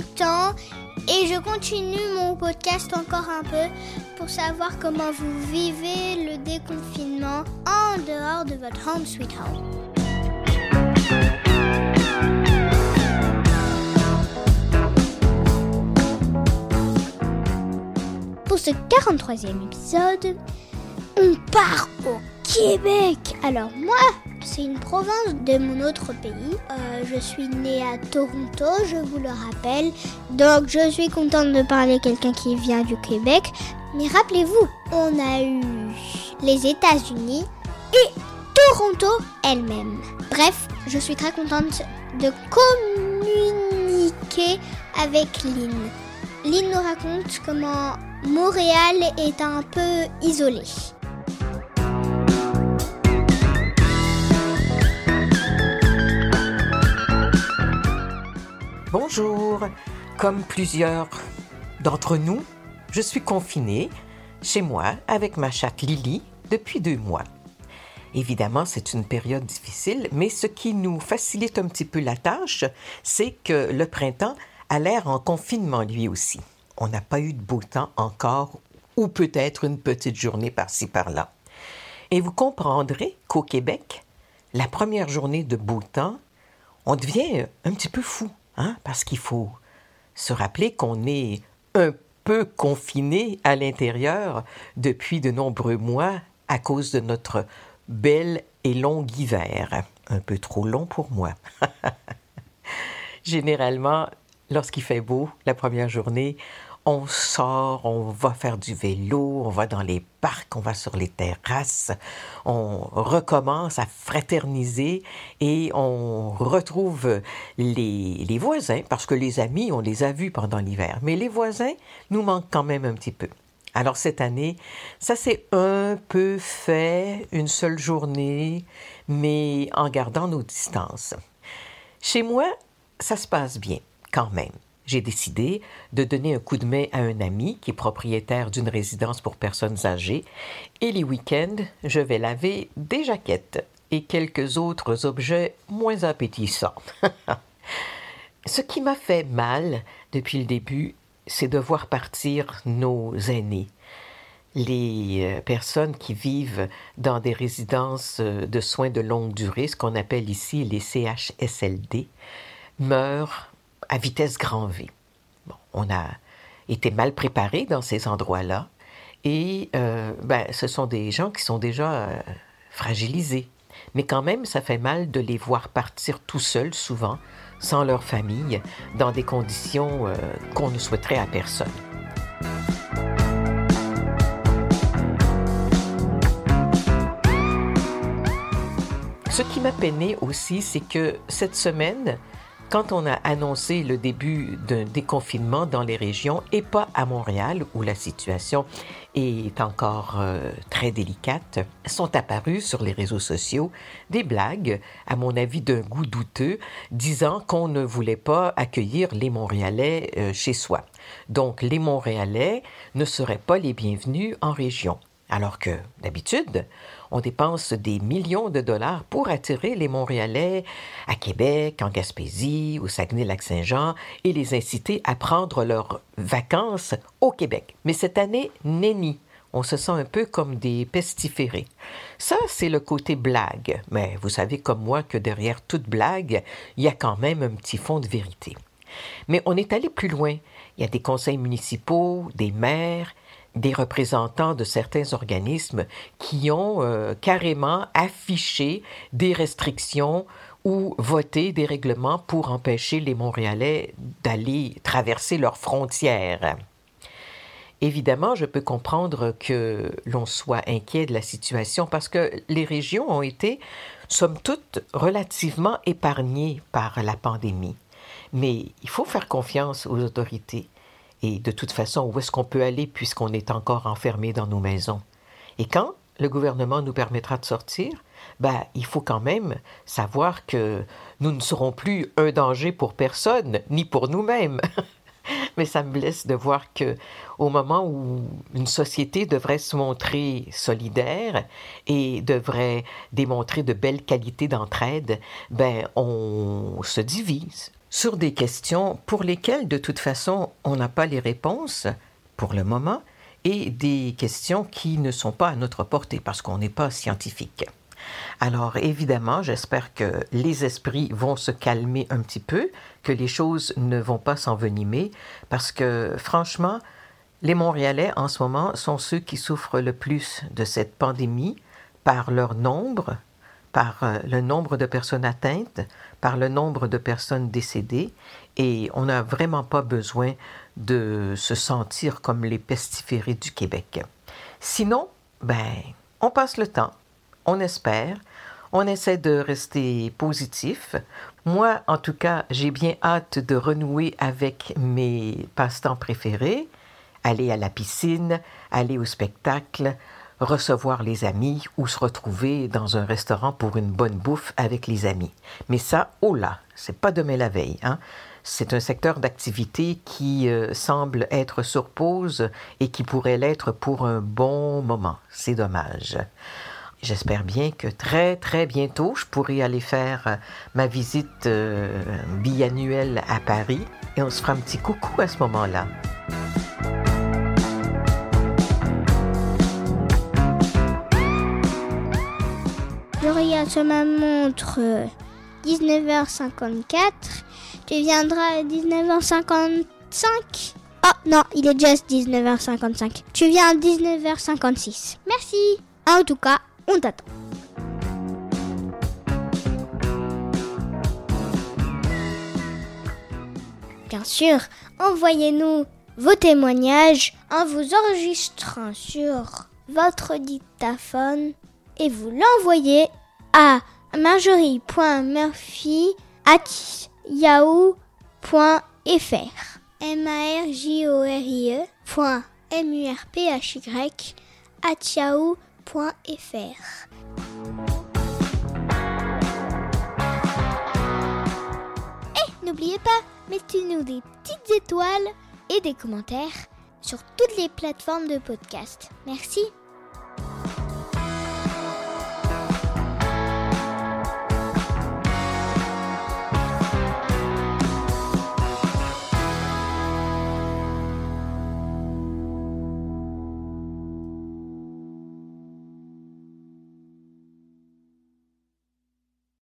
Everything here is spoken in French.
et je continue mon podcast encore un peu pour savoir comment vous vivez le déconfinement en dehors de votre home sweet home. Pour ce 43e épisode, on part au Québec. Alors moi, c'est une province de mon autre pays. Euh, je suis née à Toronto, je vous le rappelle. Donc je suis contente de parler quelqu'un qui vient du Québec. Mais rappelez-vous, on a eu les États-Unis et Toronto elle-même. Bref, je suis très contente de communiquer avec Lynn. Lynn nous raconte comment Montréal est un peu isolé. Bonjour. Comme plusieurs d'entre nous, je suis confinée chez moi avec ma chatte Lily depuis deux mois. Évidemment, c'est une période difficile, mais ce qui nous facilite un petit peu la tâche, c'est que le printemps a l'air en confinement lui aussi. On n'a pas eu de beau temps encore, ou peut-être une petite journée par-ci par-là. Et vous comprendrez qu'au Québec, la première journée de beau temps, on devient un petit peu fou. Hein? Parce qu'il faut se rappeler qu'on est un peu confiné à l'intérieur depuis de nombreux mois à cause de notre bel et long hiver. Un peu trop long pour moi. Généralement, lorsqu'il fait beau, la première journée, on sort, on va faire du vélo, on va dans les parcs, on va sur les terrasses, on recommence à fraterniser et on retrouve les, voisins, parce que les amis, on les a vus pendant l'hiver, mais les voisins nous manquent quand même un petit peu. Alors cette année, ça s'est un peu fait, une seule journée, mais en gardant nos distances. Chez moi, ça se passe bien quand même j'ai décidé de donner un coup de main à un ami qui est propriétaire d'une résidence pour personnes âgées et les week-ends, je vais laver des jaquettes et quelques autres objets moins appétissants. Ce qui m'a fait mal depuis le début, c'est de voir partir nos aînés. Les euh, personnes qui vivent dans des résidences euh, de soins de longue durée, ce qu'on appelle ici les CHSLD, meurent à vitesse grand V. Bon, on a été mal préparé dans ces endroits-là et euh, ben, ce sont des gens qui sont déjà euh, fragilisés. Mais quand même, ça fait mal de les voir partir tout seuls, souvent, sans leur famille, dans des conditions euh, qu'on ne souhaiterait à personne. Ce qui m'a peiné aussi, c'est que cette semaine, quand on a annoncé le début d'un déconfinement dans les régions et pas à Montréal où la situation est encore euh, très délicate, sont apparues sur les réseaux sociaux des blagues, à mon avis d'un goût douteux, disant qu'on ne voulait pas accueillir les Montréalais euh, chez soi. Donc les Montréalais ne seraient pas les bienvenus en région. Alors que, d'habitude, on dépense des millions de dollars pour attirer les Montréalais à Québec, en Gaspésie, au Saguenay-Lac-Saint-Jean et les inciter à prendre leurs vacances au Québec. Mais cette année, nenni. On se sent un peu comme des pestiférés. Ça, c'est le côté blague. Mais vous savez comme moi que derrière toute blague, il y a quand même un petit fond de vérité. Mais on est allé plus loin. Il y a des conseils municipaux, des maires, des représentants de certains organismes qui ont euh, carrément affiché des restrictions ou voté des règlements pour empêcher les Montréalais d'aller traverser leurs frontières. Évidemment, je peux comprendre que l'on soit inquiet de la situation parce que les régions ont été, somme toute, relativement épargnées par la pandémie. Mais il faut faire confiance aux autorités. Et de toute façon, où est-ce qu'on peut aller puisqu'on est encore enfermé dans nos maisons? Et quand le gouvernement nous permettra de sortir, ben, il faut quand même savoir que nous ne serons plus un danger pour personne, ni pour nous-mêmes. Mais ça me blesse de voir que, au moment où une société devrait se montrer solidaire et devrait démontrer de belles qualités d'entraide, ben, on se divise. Sur des questions pour lesquelles de toute façon on n'a pas les réponses pour le moment et des questions qui ne sont pas à notre portée parce qu'on n'est pas scientifique. Alors évidemment, j'espère que les esprits vont se calmer un petit peu, que les choses ne vont pas s'envenimer, parce que franchement, les Montréalais en ce moment sont ceux qui souffrent le plus de cette pandémie par leur nombre, par euh, le nombre de personnes atteintes, par le nombre de personnes décédées, et on n'a vraiment pas besoin de se sentir comme les pestiférés du Québec. Sinon, ben, on passe le temps, on espère, on essaie de rester positif. Moi, en tout cas, j'ai bien hâte de renouer avec mes passe-temps préférés, aller à la piscine, aller au spectacle, recevoir les amis ou se retrouver dans un restaurant pour une bonne bouffe avec les amis. Mais ça, oh là, c'est pas demain la veille, hein. C'est un secteur d'activité qui euh, semble être sur pause et qui pourrait l'être pour un bon moment. C'est dommage. J'espère bien que très très bientôt, je pourrai aller faire euh, ma visite euh, biannuelle à Paris et on se fera un petit coucou à ce moment-là. Regarde sur ma montre 19h54. Euh, tu viendras à 19h55 Oh non, il est juste 19h55. Tu viens à 19h56. Merci. En tout cas, on t'attend. Bien sûr, envoyez-nous vos témoignages en vous enregistrant sur votre dictaphone et vous l'envoyez à marjorie.murphy@yahoo.fr. M A R J O R I E M U R P H Y at et n'oubliez pas, mettez-nous des petites étoiles et des commentaires sur toutes les plateformes de podcast. Merci.